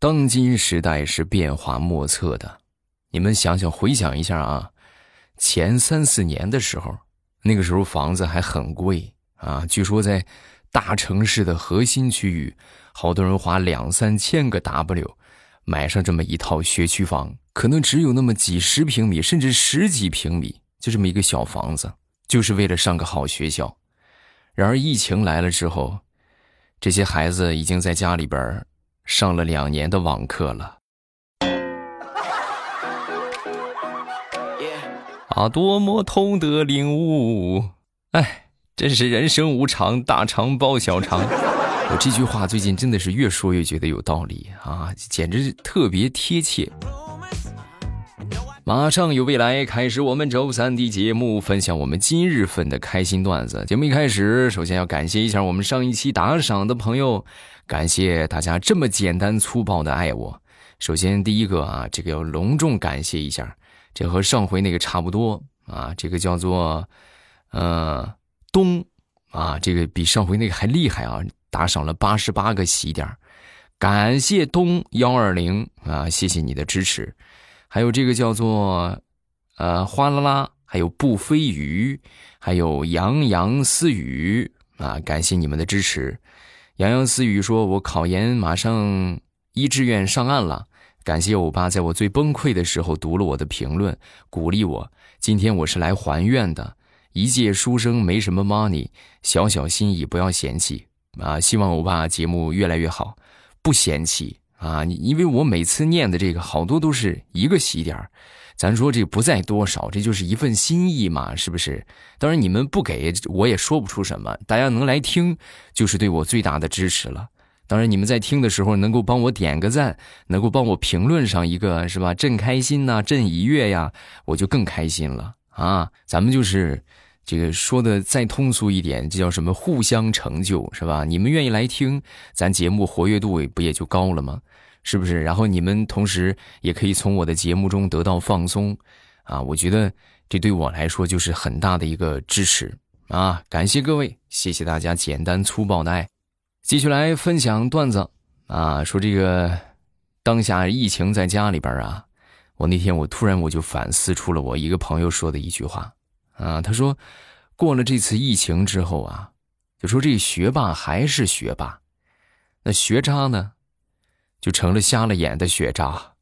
当今时代是变化莫测的，你们想想回想一下啊，前三四年的时候，那个时候房子还很贵啊，据说在大城市的核心区域，好多人花两三千个 W 买上这么一套学区房，可能只有那么几十平米，甚至十几平米，就这么一个小房子，就是为了上个好学校。然而疫情来了之后，这些孩子已经在家里边上了两年的网课了，啊，多么痛的领悟！哎，真是人生无常，大肠包小肠。我这句话最近真的是越说越觉得有道理啊，简直特别贴切。马上有未来，开始我们周三的节目，分享我们今日份的开心段子。节目一开始，首先要感谢一下我们上一期打赏的朋友。感谢大家这么简单粗暴的爱我。首先，第一个啊，这个要隆重感谢一下，这和上回那个差不多啊。这个叫做呃东啊，这个比上回那个还厉害啊，打赏了八十八个喜点感谢东幺二零啊，谢谢你的支持。还有这个叫做呃哗啦啦，还有不飞鱼，还有洋洋私语啊，感谢你们的支持。洋洋私语说：“我考研马上一志愿上岸了，感谢欧巴在我最崩溃的时候读了我的评论，鼓励我。今天我是来还愿的，一介书生没什么 money，小小心意不要嫌弃啊！希望欧巴节目越来越好，不嫌弃啊！因为我每次念的这个好多都是一个喜点儿。”咱说这不在多少，这就是一份心意嘛，是不是？当然你们不给我也说不出什么，大家能来听就是对我最大的支持了。当然你们在听的时候能够帮我点个赞，能够帮我评论上一个是吧？朕开心呐，朕已悦呀，我就更开心了啊！咱们就是这个说的再通俗一点，这叫什么？互相成就是吧？你们愿意来听，咱节目活跃度不也就高了吗？是不是？然后你们同时也可以从我的节目中得到放松，啊，我觉得这对我来说就是很大的一个支持啊！感谢各位，谢谢大家简单粗暴的爱。继续来分享段子啊，说这个当下疫情在家里边啊，我那天我突然我就反思出了我一个朋友说的一句话啊，他说过了这次疫情之后啊，就说这学霸还是学霸，那学渣呢？就成了瞎了眼的学渣。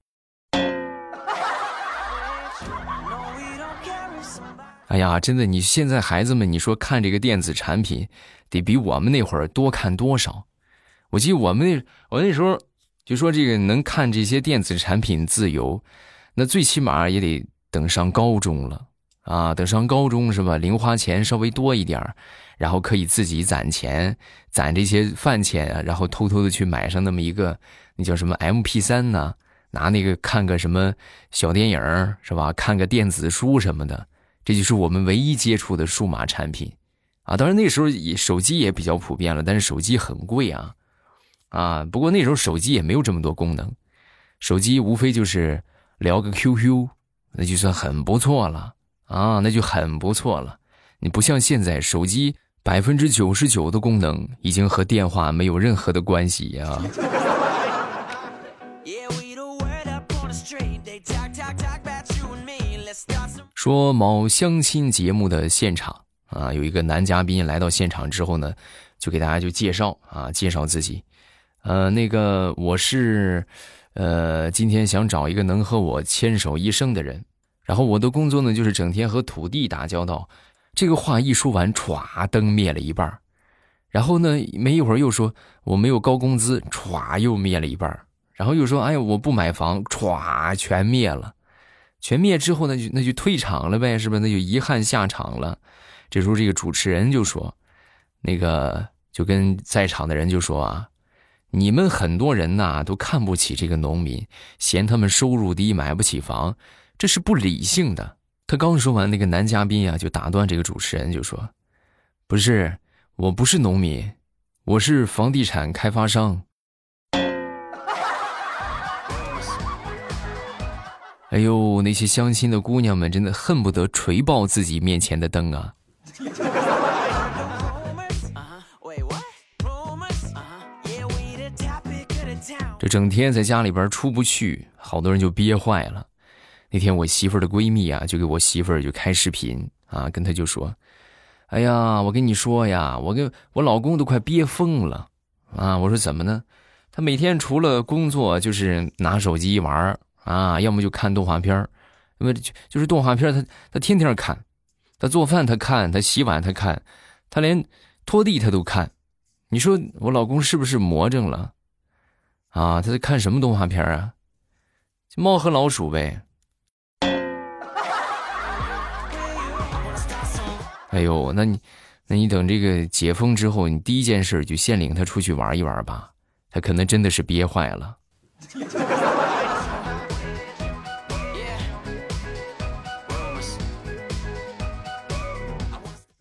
哎呀，真的，你现在孩子们，你说看这个电子产品，得比我们那会儿多看多少？我记得我们那我那时候就说这个能看这些电子产品自由，那最起码也得等上高中了啊！等上高中是吧？零花钱稍微多一点然后可以自己攒钱，攒这些饭钱啊，然后偷偷的去买上那么一个。那叫什么 M P 三呢？拿那个看个什么小电影是吧？看个电子书什么的，这就是我们唯一接触的数码产品啊。当然那时候也手机也比较普遍了，但是手机很贵啊啊。不过那时候手机也没有这么多功能，手机无非就是聊个 Q Q，那就算很不错了啊，那就很不错了。你不像现在手机百分之九十九的功能已经和电话没有任何的关系呀。说某相亲节目的现场啊，有一个男嘉宾来到现场之后呢，就给大家就介绍啊，介绍自己，呃，那个我是，呃，今天想找一个能和我牵手一生的人，然后我的工作呢就是整天和土地打交道。这个话一说完，歘，灯灭了一半然后呢，没一会儿又说我没有高工资，歘，又灭了一半然后又说哎呀，我不买房，歘，全灭了。全灭之后，那就那就退场了呗，是不是？那就遗憾下场了。这时候，这个主持人就说：“那个就跟在场的人就说啊，你们很多人呐都看不起这个农民，嫌他们收入低，买不起房，这是不理性的。”他刚说完，那个男嘉宾呀就打断这个主持人，就说：“不是，我不是农民，我是房地产开发商。”哎呦，那些相亲的姑娘们真的恨不得锤爆自己面前的灯啊！这整天在家里边出不去，好多人就憋坏了。那天我媳妇的闺蜜啊，就给我媳妇就开视频啊，跟她就说：“哎呀，我跟你说呀，我跟我老公都快憋疯了啊！”我说怎么呢？他每天除了工作就是拿手机玩啊，要么就看动画片那么就是动画片他他天天看，他做饭他看，他洗碗他看，他连拖地他都看。你说我老公是不是魔怔了？啊，他在看什么动画片啊？猫和老鼠呗。哎呦，那你，那你等这个解封之后，你第一件事就先领他出去玩一玩吧。他可能真的是憋坏了。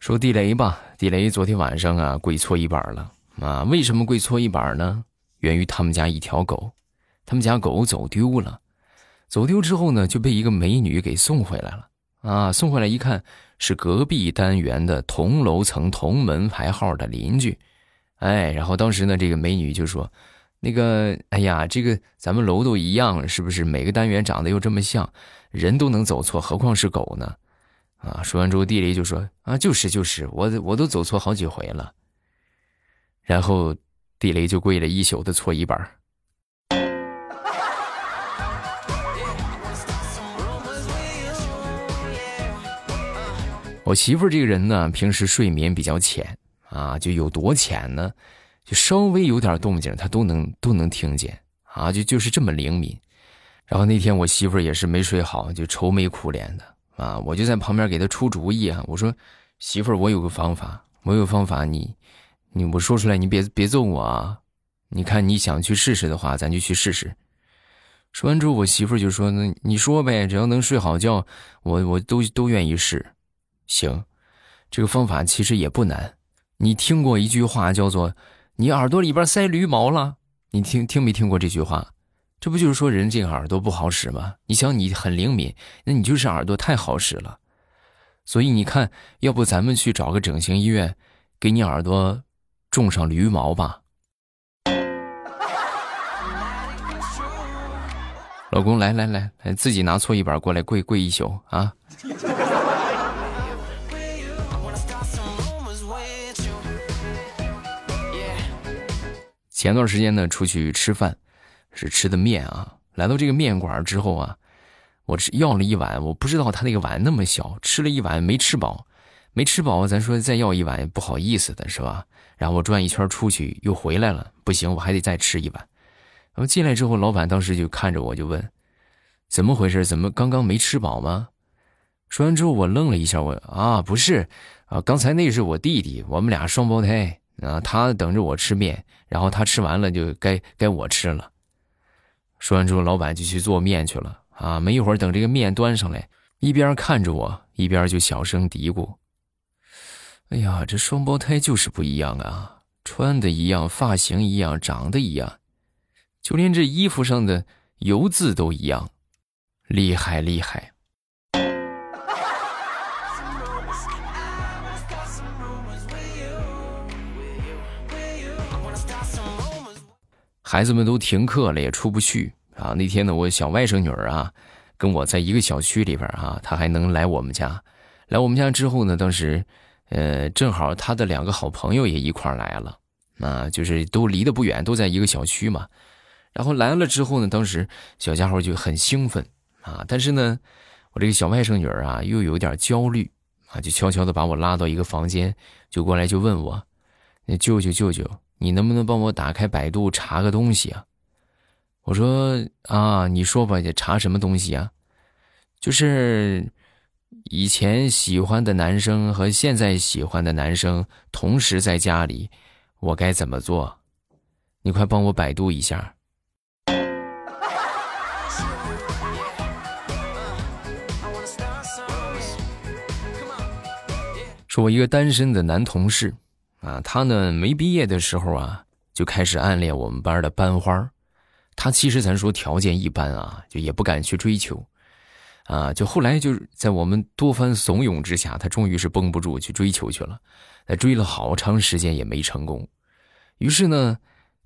说地雷吧，地雷昨天晚上啊跪搓衣板了啊！为什么跪搓衣板呢？源于他们家一条狗，他们家狗走丢了，走丢之后呢就被一个美女给送回来了啊！送回来一看是隔壁单元的同楼层同门牌号的邻居，哎，然后当时呢这个美女就说：“那个，哎呀，这个咱们楼都一样，是不是？每个单元长得又这么像，人都能走错，何况是狗呢？”啊！说完之后，地雷就说：“啊，就是就是，我我都走错好几回了。”然后地雷就跪了一宿的搓衣板。我媳妇儿这个人呢，平时睡眠比较浅啊，就有多浅呢？就稍微有点动静，她都能都能听见啊，就就是这么灵敏。然后那天我媳妇儿也是没睡好，就愁眉苦脸的。啊！我就在旁边给他出主意啊！我说：“媳妇儿，我有个方法，我有方法，你，你我说出来，你别别揍我啊！你看你想去试试的话，咱就去试试。”说完之后，我媳妇儿就说：“那你说呗，只要能睡好觉，我我都都愿意试。”行，这个方法其实也不难。你听过一句话叫做“你耳朵里边塞驴毛了”？你听听没听过这句话？这不就是说人这个耳朵不好使吗？你想你很灵敏，那你就是耳朵太好使了。所以你看，要不咱们去找个整形医院，给你耳朵种上驴毛吧。老公，来来来来，自己拿搓衣板过来跪跪一宿啊！前段时间呢，出去吃饭。是吃的面啊，来到这个面馆之后啊，我吃要了一碗，我不知道他那个碗那么小，吃了一碗没吃饱，没吃饱，咱说再要一碗不好意思的是吧？然后我转一圈出去又回来了，不行，我还得再吃一碗。然后进来之后，老板当时就看着我就问：“怎么回事？怎么刚刚没吃饱吗？”说完之后，我愣了一下，我啊不是啊，刚才那是我弟弟，我们俩双胞胎啊，他等着我吃面，然后他吃完了就该该我吃了。说完之后，老板就去做面去了啊！没一会儿，等这个面端上来，一边看着我，一边就小声嘀咕：“哎呀，这双胞胎就是不一样啊！穿的一样，发型一样，长得一样，就连这衣服上的油渍都一样，厉害厉害！”孩子们都停课了，也出不去啊。那天呢，我小外甥女儿啊，跟我在一个小区里边啊，她还能来我们家。来我们家之后呢，当时，呃，正好她的两个好朋友也一块来了，啊，就是都离得不远，都在一个小区嘛。然后来了之后呢，当时小家伙就很兴奋啊，但是呢，我这个小外甥女儿啊，又有点焦虑啊，就悄悄的把我拉到一个房间，就过来就问我：“那舅舅舅舅。”你能不能帮我打开百度查个东西啊？我说啊，你说吧，查什么东西啊？就是以前喜欢的男生和现在喜欢的男生同时在家里，我该怎么做？你快帮我百度一下。说我一个单身的男同事。啊，他呢没毕业的时候啊，就开始暗恋我们班的班花他其实咱说条件一般啊，就也不敢去追求。啊，就后来就是在我们多番怂恿之下，他终于是绷不住去追求去了。他追了好长时间也没成功。于是呢，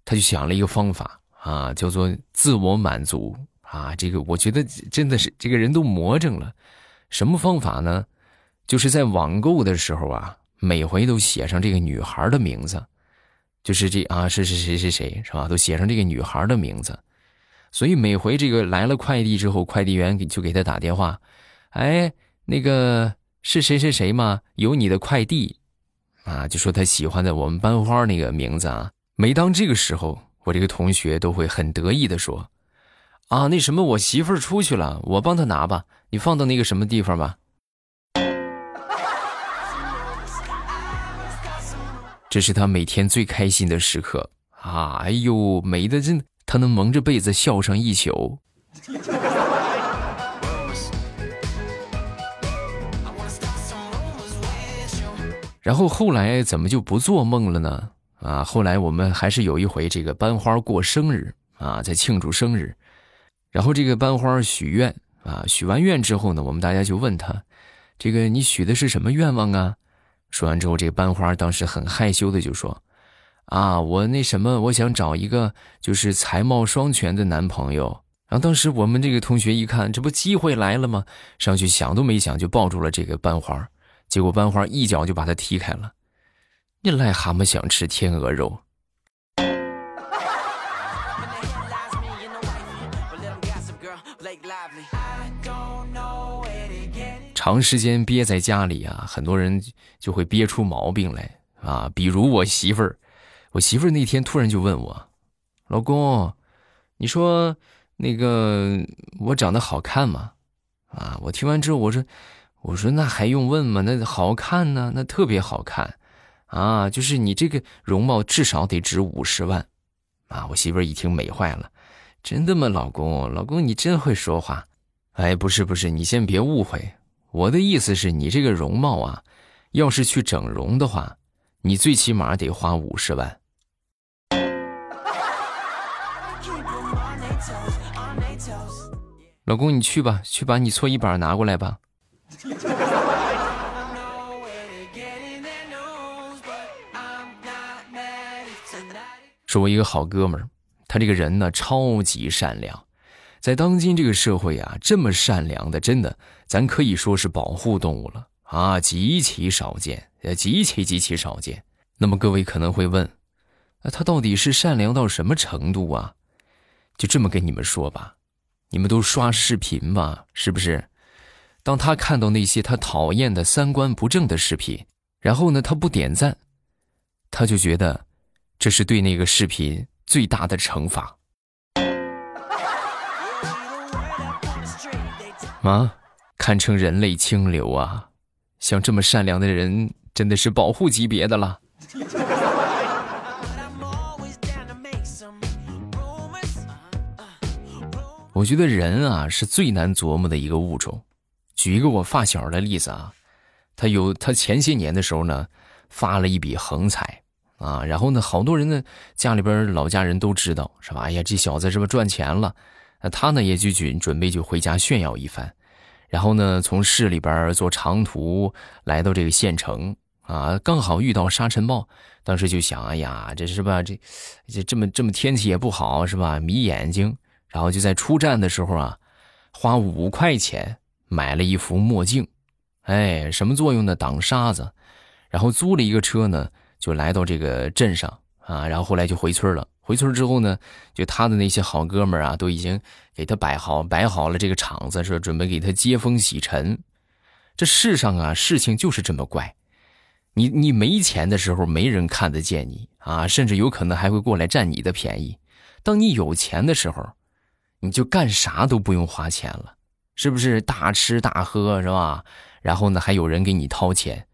他就想了一个方法啊，叫做自我满足啊。这个我觉得真的是这个人都魔怔了。什么方法呢？就是在网购的时候啊，每回都写上这个女孩的名字，就是这啊是是谁谁谁是吧？都写上这个女孩的名字。所以每回这个来了快递之后，快递员给就给他打电话，哎，那个是谁谁谁吗？有你的快递，啊，就说他喜欢的我们班花那个名字啊。每当这个时候，我这个同学都会很得意的说，啊，那什么，我媳妇儿出去了，我帮她拿吧，你放到那个什么地方吧。这是他每天最开心的时刻啊！哎呦，美的真。他能蒙着被子笑上一宿，然后后来怎么就不做梦了呢？啊，后来我们还是有一回这个班花过生日啊，在庆祝生日，然后这个班花许愿啊，许完愿之后呢，我们大家就问他，这个你许的是什么愿望啊？说完之后，这个班花当时很害羞的就说。啊，我那什么，我想找一个就是才貌双全的男朋友。然后当时我们这个同学一看，这不机会来了吗？上去想都没想就抱住了这个班花，结果班花一脚就把他踢开了。你癞蛤蟆想吃天鹅肉。长时间憋在家里啊，很多人就会憋出毛病来啊，比如我媳妇儿。我媳妇儿那天突然就问我：“老公，你说那个我长得好看吗？”啊，我听完之后我说：“我说那还用问吗？那好看呢，那特别好看，啊，就是你这个容貌至少得值五十万。”啊，我媳妇儿一听美坏了：“真的吗，老公？老公你真会说话。”哎，不是不是，你先别误会，我的意思是你这个容貌啊，要是去整容的话，你最起码得花五十万。老公，你去吧，去把你搓衣板拿过来吧。说，我一个好哥们儿，他这个人呢超级善良，在当今这个社会啊，这么善良的，真的，咱可以说是保护动物了啊，极其少见，呃，极其极其少见。那么各位可能会问，那他到底是善良到什么程度啊？就这么跟你们说吧。你们都刷视频吧，是不是？当他看到那些他讨厌的三观不正的视频，然后呢，他不点赞，他就觉得这是对那个视频最大的惩罚。啊，堪称人类清流啊！像这么善良的人，真的是保护级别的了。我觉得人啊是最难琢磨的一个物种。举一个我发小的例子啊，他有他前些年的时候呢，发了一笔横财啊，然后呢，好多人呢家里边老家人都知道是吧？哎呀，这小子是不是赚钱了？那他呢也就准准备就回家炫耀一番，然后呢从市里边坐长途来到这个县城啊，刚好遇到沙尘暴，当时就想，哎呀，这是吧？这这这么这么天气也不好是吧？迷眼睛。然后就在出站的时候啊，花五块钱买了一副墨镜，哎，什么作用呢？挡沙子。然后租了一个车呢，就来到这个镇上啊。然后后来就回村了。回村之后呢，就他的那些好哥们儿啊，都已经给他摆好摆好了这个场子，说准备给他接风洗尘。这世上啊，事情就是这么怪。你你没钱的时候，没人看得见你啊，甚至有可能还会过来占你的便宜。当你有钱的时候，你就干啥都不用花钱了，是不是大吃大喝是吧？然后呢，还有人给你掏钱。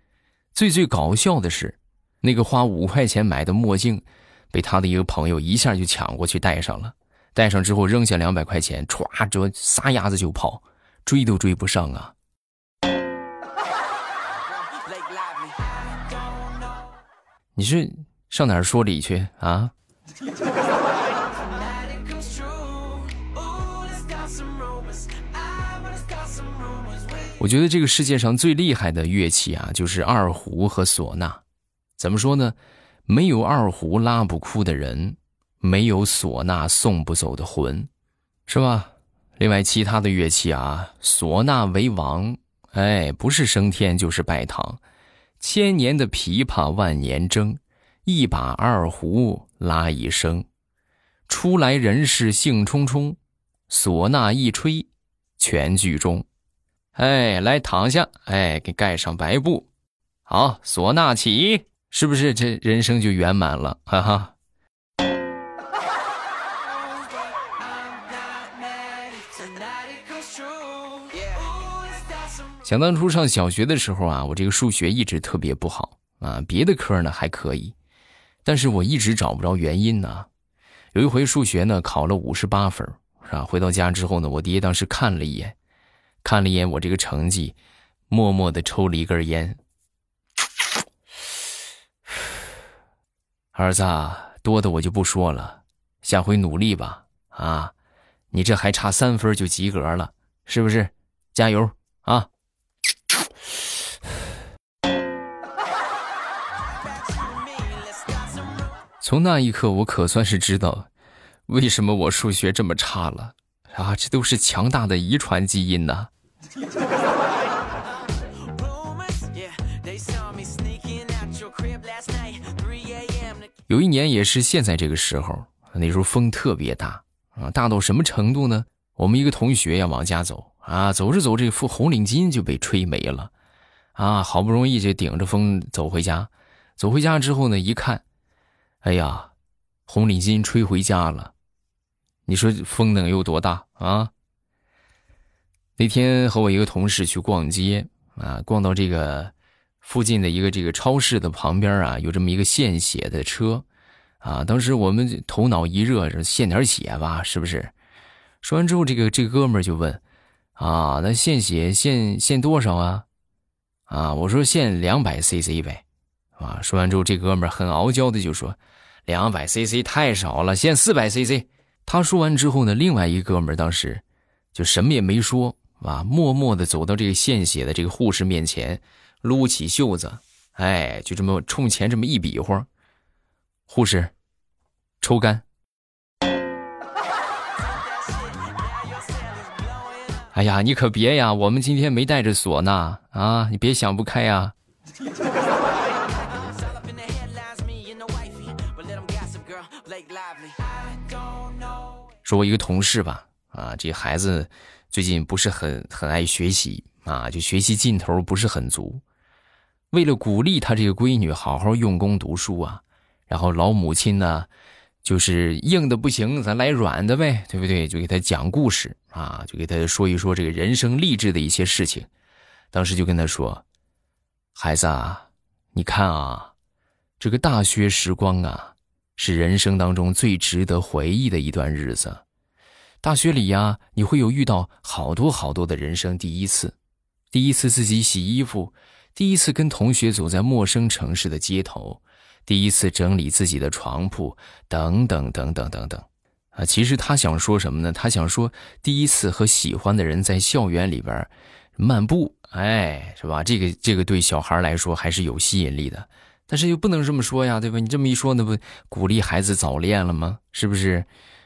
最最搞笑的是，那个花五块钱买的墨镜，被他的一个朋友一下就抢过去戴上了。戴上之后扔下两百块钱，歘，就撒丫子就跑，追都追不上啊！你是上哪儿说理去啊？我觉得这个世界上最厉害的乐器啊，就是二胡和唢呐。怎么说呢？没有二胡拉不哭的人，没有唢呐送不走的魂，是吧？另外，其他的乐器啊，唢呐为王，哎，不是升天就是拜堂。千年的琵琶万年筝，一把二胡拉一声。初来人世兴冲冲，唢呐一吹，全剧终。哎，来躺下，哎，给盖上白布。好，唢呐起，是不是这人生就圆满了？哈哈。想当初上小学的时候啊，我这个数学一直特别不好啊，别的科呢还可以，但是我一直找不着原因呢。有一回数学呢考了五十八分，是吧？回到家之后呢，我爹当时看了一眼，看了一眼我这个成绩，默默的抽了一根烟。儿子，多的我就不说了，下回努力吧，啊，你这还差三分就及格了，是不是？加油啊！从那一刻，我可算是知道，为什么我数学这么差了啊！这都是强大的遗传基因呐。有一年也是现在这个时候，那时候风特别大啊，大到什么程度呢？我们一个同学要往家走啊，走着走，这副红领巾就被吹没了，啊，好不容易就顶着风走回家，走回家之后呢，一看。哎呀，红领巾吹回家了，你说风能有多大啊？那天和我一个同事去逛街啊，逛到这个附近的一个这个超市的旁边啊，有这么一个献血的车啊。当时我们头脑一热，献点血吧，是不是？说完之后，这个这哥们就问啊，那献血献献多少啊？啊，我说献两百 CC 呗。啊，说完之后，这哥们很傲娇的就说。两百 CC 太少了，献四百 CC。他说完之后呢，另外一个哥们当时就什么也没说啊，默默的走到这个献血的这个护士面前，撸起袖子，哎，就这么冲前这么一比划，护士抽干。哎呀，你可别呀，我们今天没带着唢呐啊，你别想不开呀。说我一个同事吧，啊，这孩子最近不是很很爱学习啊，就学习劲头不是很足。为了鼓励他这个闺女好好用功读书啊，然后老母亲呢，就是硬的不行，咱来软的呗，对不对？就给他讲故事啊，就给他说一说这个人生励志的一些事情。当时就跟他说：“孩子啊，你看啊，这个大学时光啊。”是人生当中最值得回忆的一段日子。大学里呀，你会有遇到好多好多的人生第一次：第一次自己洗衣服，第一次跟同学走在陌生城市的街头，第一次整理自己的床铺，等等等等等等。啊，其实他想说什么呢？他想说，第一次和喜欢的人在校园里边漫步，哎，是吧？这个这个对小孩来说还是有吸引力的。但是又不能这么说呀，对吧？你这么一说，那不鼓励孩子早恋了吗？是不是？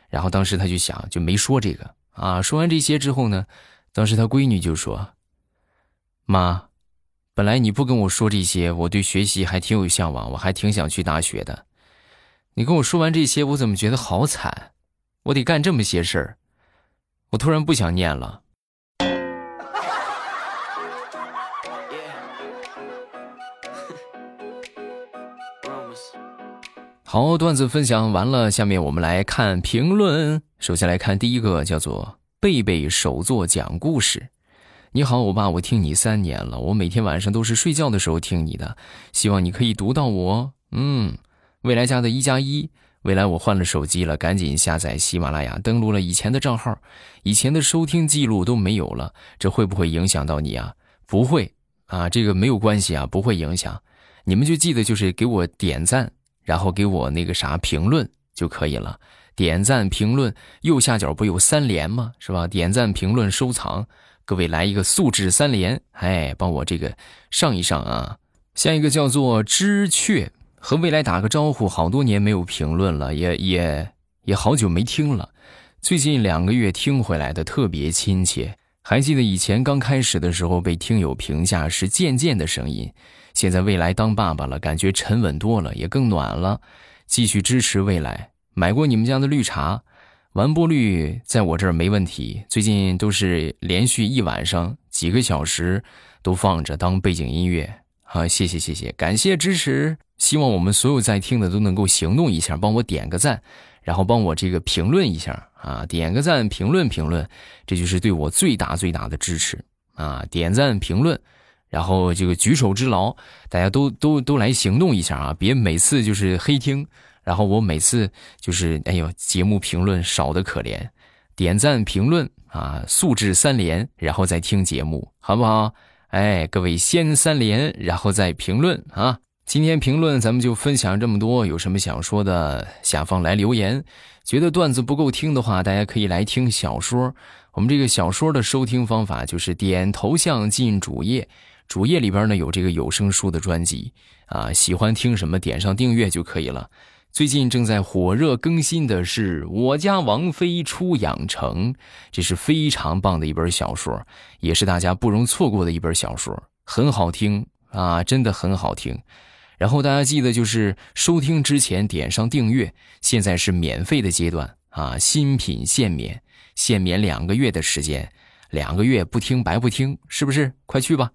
然后当时他就想，就没说这个啊。说完这些之后呢，当时他闺女就说：“妈，本来你不跟我说这些，我对学习还挺有向往，我还挺想去大学的。你跟我说完这些，我怎么觉得好惨？我得干这么些事儿，我突然不想念了。”好，段子分享完了，下面我们来看评论。首先来看第一个，叫做贝贝手作讲故事。你好，我爸，我听你三年了，我每天晚上都是睡觉的时候听你的，希望你可以读到我。嗯，未来家的一加一，未来我换了手机了，赶紧下载喜马拉雅，登录了以前的账号，以前的收听记录都没有了，这会不会影响到你啊？不会啊，这个没有关系啊，不会影响。你们就记得就是给我点赞。然后给我那个啥评论就可以了，点赞评论右下角不有三连吗？是吧？点赞评论收藏，各位来一个素质三连，哎，帮我这个上一上啊。下一个叫做知雀，和未来打个招呼，好多年没有评论了，也也也好久没听了，最近两个月听回来的特别亲切。还记得以前刚开始的时候被听友评价是渐渐的声音，现在未来当爸爸了，感觉沉稳多了，也更暖了。继续支持未来，买过你们家的绿茶，完播率在我这儿没问题。最近都是连续一晚上几个小时都放着当背景音乐。好，谢谢谢谢，感谢支持。希望我们所有在听的都能够行动一下，帮我点个赞。然后帮我这个评论一下啊，点个赞，评论评论，这就是对我最大最大的支持啊！点赞评论，然后这个举手之劳，大家都都都来行动一下啊！别每次就是黑听，然后我每次就是哎呦，节目评论少的可怜，点赞评论啊，素质三连，然后再听节目，好不好？哎，各位先三连，然后再评论啊！今天评论咱们就分享这么多，有什么想说的，下方来留言。觉得段子不够听的话，大家可以来听小说。我们这个小说的收听方法就是点头像进主页，主页里边呢有这个有声书的专辑啊，喜欢听什么点上订阅就可以了。最近正在火热更新的是《我家王妃出养成》，这是非常棒的一本小说，也是大家不容错过的一本小说，很好听啊，真的很好听。然后大家记得，就是收听之前点上订阅，现在是免费的阶段啊，新品限免，限免两个月的时间，两个月不听白不听，是不是？快去吧！